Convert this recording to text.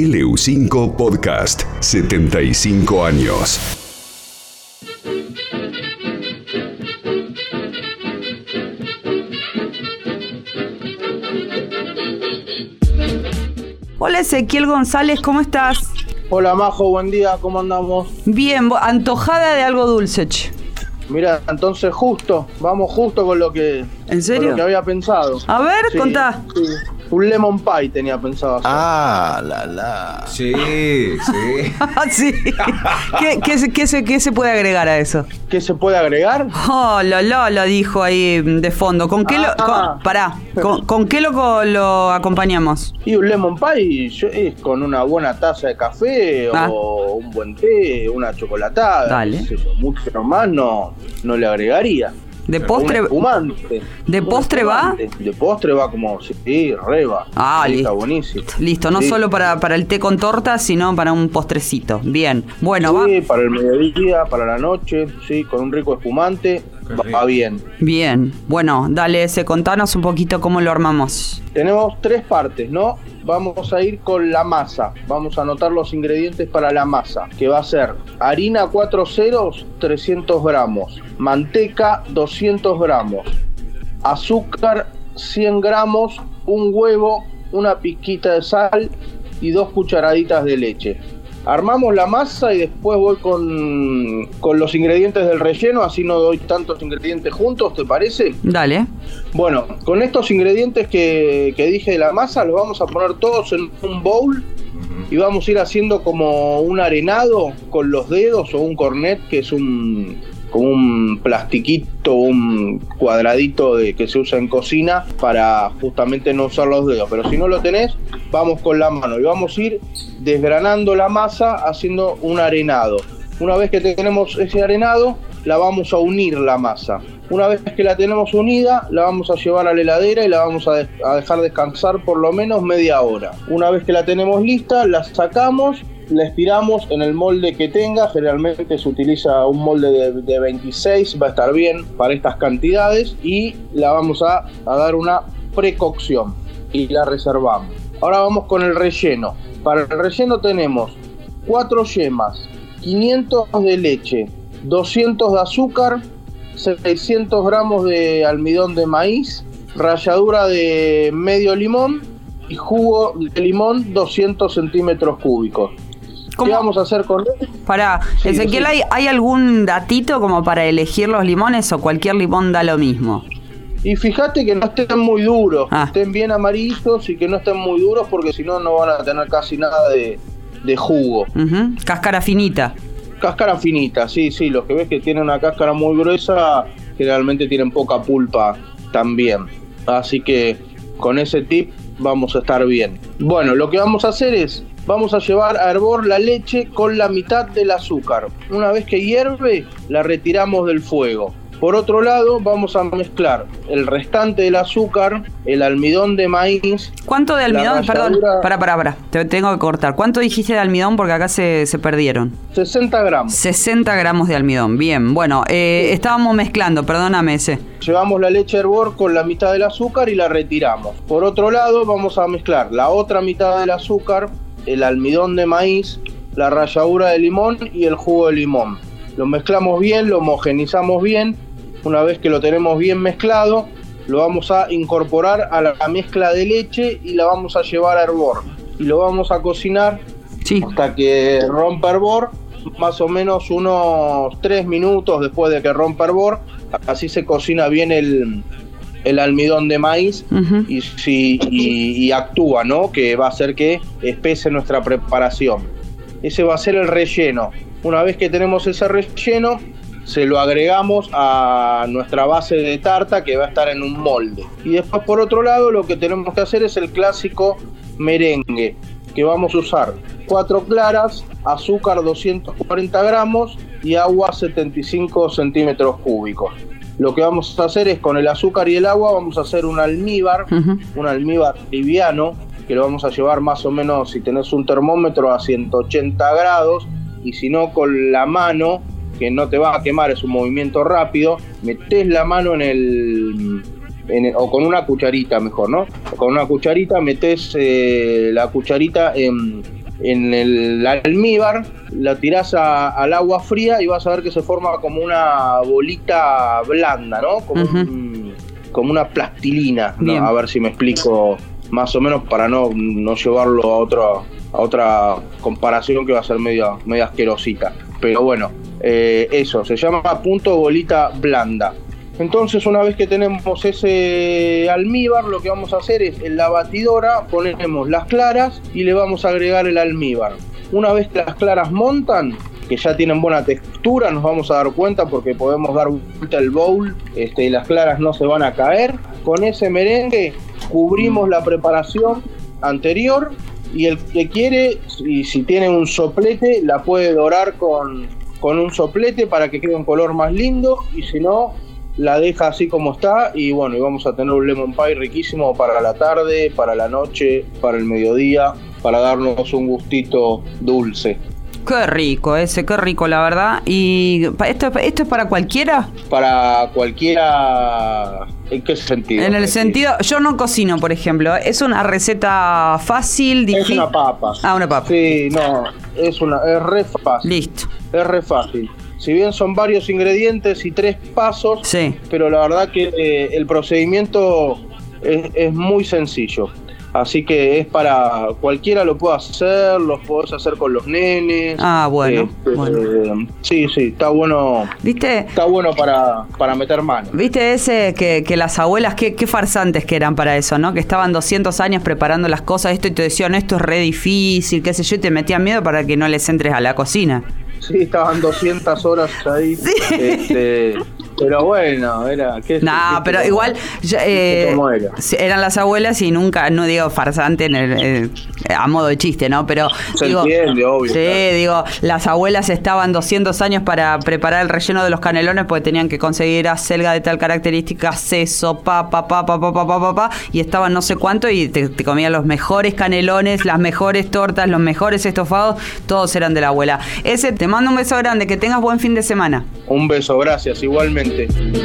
LU5 Podcast, 75 años. Hola Ezequiel González, ¿cómo estás? Hola Majo, buen día, ¿cómo andamos? Bien, antojada de algo dulce. che. Mira, entonces justo, vamos justo con lo que, ¿En serio? con lo que había pensado. A ver, Sí, contá. sí. Un lemon pie tenía pensado hacer. Ah, la la. Sí, sí. Ah, sí. ¿Qué, qué se- qué se, qué se puede agregar a eso? ¿Qué se puede agregar? Oh, lo, lo, lo dijo ahí de fondo. ¿Con qué lo.? Ah. con- pará. ¿Con, con qué lo, co- lo acompañamos? Y un lemon pie yo- es con una buena taza de café Ah. o un buen té, una chocolatada. Dale. qué sé yo, mucho más no, no le agregaría. ¿De postre, Un espumante. ¿De Un postre va? espumante. De postre va como, sí, re va. Ah, Sí, listo. Está buenísimo. Listo, no Sí. solo para, para el té con torta, sino para un postrecito. Bien. Bueno, va. Sí, para el mediodía, para la noche, sí, con un rico espumante, va, bien. Bien. Bueno, dale ese, contanos un poquito cómo lo armamos. Tenemos tres partes, ¿no? Vamos a ir con la masa. Vamos a anotar los ingredientes para la masa, que va a ser harina 4 ceros, 300 gramos, manteca 200 gramos, azúcar 100 gramos, un huevo, una pizquita de sal y dos cucharaditas de leche. Armamos la masa y después voy con, con los ingredientes del relleno, así no doy tantos ingredientes juntos, ¿te parece? Dale. Bueno, con estos ingredientes que, que dije de la masa, los vamos a poner todos en un bowl y vamos a ir haciendo como un arenado con los dedos o un cornet, que es un un plastiquito, un cuadradito de, que se usa en cocina para justamente no usar los dedos. Pero si no lo tenés, vamos con la mano y vamos a ir desgranando la masa haciendo un arenado. Una vez que tenemos ese arenado, la vamos a unir la masa. Una vez que la tenemos unida, la vamos a llevar a la heladera y la vamos a, a dejar descansar por lo menos media hora. Una vez que la tenemos lista, la sacamos, la estiramos en el molde que tenga. Generalmente se utiliza un molde de, de 26, va a estar bien para estas cantidades. Y la vamos a, a dar una precocción y la reservamos. Ahora vamos con el relleno. Para el relleno tenemos 4 yemas, 500 de leche, 200 de azúcar, 600 gramos de almidón de maíz, ralladura de medio limón y jugo de limón 200 centímetros cúbicos. ¿Cómo? ¿Qué vamos a hacer con? Para, Sí, Ezequiel, sí. ¿hay, ¿hay algún datito como para elegir los limones o cualquier limón da lo mismo? Y fíjate que no estén muy duros, Ah. que estén bien amarillos y que no estén muy duros porque si no, no van a tener casi nada de, de jugo. Cáscara finita. Cáscara finita, sí, sí, los que ves que tienen una cáscara muy gruesa generalmente tienen poca pulpa también. Así que con ese tip vamos a estar bien. Bueno, lo que vamos a hacer es, vamos a llevar a hervor la leche con la mitad del azúcar. Una vez que hierve, la retiramos del fuego. Por otro lado, vamos a mezclar el restante del azúcar, el almidón de maíz, ¿Cuánto de almidón? Perdón, para, para, para. Te tengo que cortar. ¿Cuánto dijiste de almidón? Porque acá se, se perdieron. 60 gramos. 60 gramos de almidón. Bien, bueno, eh, estábamos mezclando, perdóname ese. Llevamos la leche a hervor con la mitad del azúcar y la retiramos. Por otro lado, vamos a mezclar la otra mitad del azúcar, el almidón de maíz, la ralladura de limón y el jugo de limón. Lo mezclamos bien, lo homogenizamos bien. Una vez que lo tenemos bien mezclado, lo vamos a incorporar a la mezcla de leche y la vamos a llevar a hervor. Y lo vamos a cocinar Sí. hasta que rompa hervor, más o menos unos 3 minutos después de que rompa hervor, así se cocina bien el, el almidón de maíz y, si, y, y actúa, ¿no? Que va a hacer que espese nuestra preparación. Ese va a ser el relleno. Una vez que tenemos ese relleno, se lo agregamos a nuestra base de tarta que va a estar en un molde. Y después por otro lado lo que tenemos que hacer es el clásico merengue, que vamos a usar cuatro claras, azúcar 240 gramos y agua 75 centímetros cúbicos. Lo que vamos a hacer es con el azúcar y el agua vamos a hacer un almíbar, un almíbar liviano, que lo vamos a llevar más o menos, si tenés un termómetro, a 180 grados, y si no, con la mano, que no te va a quemar, es un movimiento rápido, metés la mano en el, en el- o con una cucharita mejor, ¿no? Con una cucharita metés eh, la cucharita en, en el almíbar, la tirás a- al agua fría y vas a ver que se forma como una bolita blanda, ¿no? Como, Ujú. un- como una plastilina. A ver si me explico más o menos para no, no llevarlo a otra, a otra comparación que va a ser media, media asquerosita. Pero bueno, eh, eso, se llama punto bolita blanda. Entonces, una vez que tenemos ese almíbar, lo que vamos a hacer es en la batidora ponemos las claras y le vamos a agregar el almíbar. Una vez que las claras montan, que ya tienen buena textura, nos vamos a dar cuenta porque podemos dar vuelta el bowl este, y las claras no se van a caer. Con ese merengue cubrimos la preparación anterior y el que quiere, y si tiene un soplete, la puede dorar con, con un soplete para que quede un color más lindo y si no, la deja así como está y bueno, y vamos a tener un lemon pie riquísimo para la tarde, para la noche, para el mediodía, para darnos un gustito dulce. Qué rico ese, qué rico, la verdad. ¿Y esto, esto es para cualquiera? Para cualquiera... ¿En qué sentido? En el sentido, yo no cocino, por ejemplo. Es una receta fácil, Es difícil. una papa. Ah, una papa. Sí, no, es una es re fácil. Listo. Es re fácil. Si bien son varios ingredientes y tres pasos, Sí. pero la verdad que eh, el procedimiento es, es muy sencillo. Así que es para cualquiera lo puede hacer, lo podés hacer con los nenes. Ah, bueno, Este, bueno. Sí, sí, está bueno, ¿Viste? está bueno para, para meter mano. ¿Viste ese que, que las abuelas, qué, qué farsantes que eran para eso, ¿no? Que estaban 200 años preparando las cosas, esto y te decían, esto es re difícil, qué sé yo, y te metían miedo para que no les entres a la cocina. Sí, estaban 200 horas ahí. Este, pero bueno, era. ¿qué, No, qué- pero qué- igual yo, eh, ¿Cómo era? eran las abuelas y nunca, no digo farsante en el- eh, a modo de chiste, ¿no? Pero Se digo, entiende, obvio, Sí, claro. digo, las abuelas estaban 200 años para preparar el relleno de los canelones porque tenían que conseguir acelga de tal característica, seso, papa, papa, papa, papa, papa, y estaban no sé cuánto y te, te comían los mejores canelones, las mejores tortas, los mejores estofados, todos eran de la abuela. Ese, te mando un beso grande, que tengas buen fin de semana. Un beso, gracias, igualmente. gente.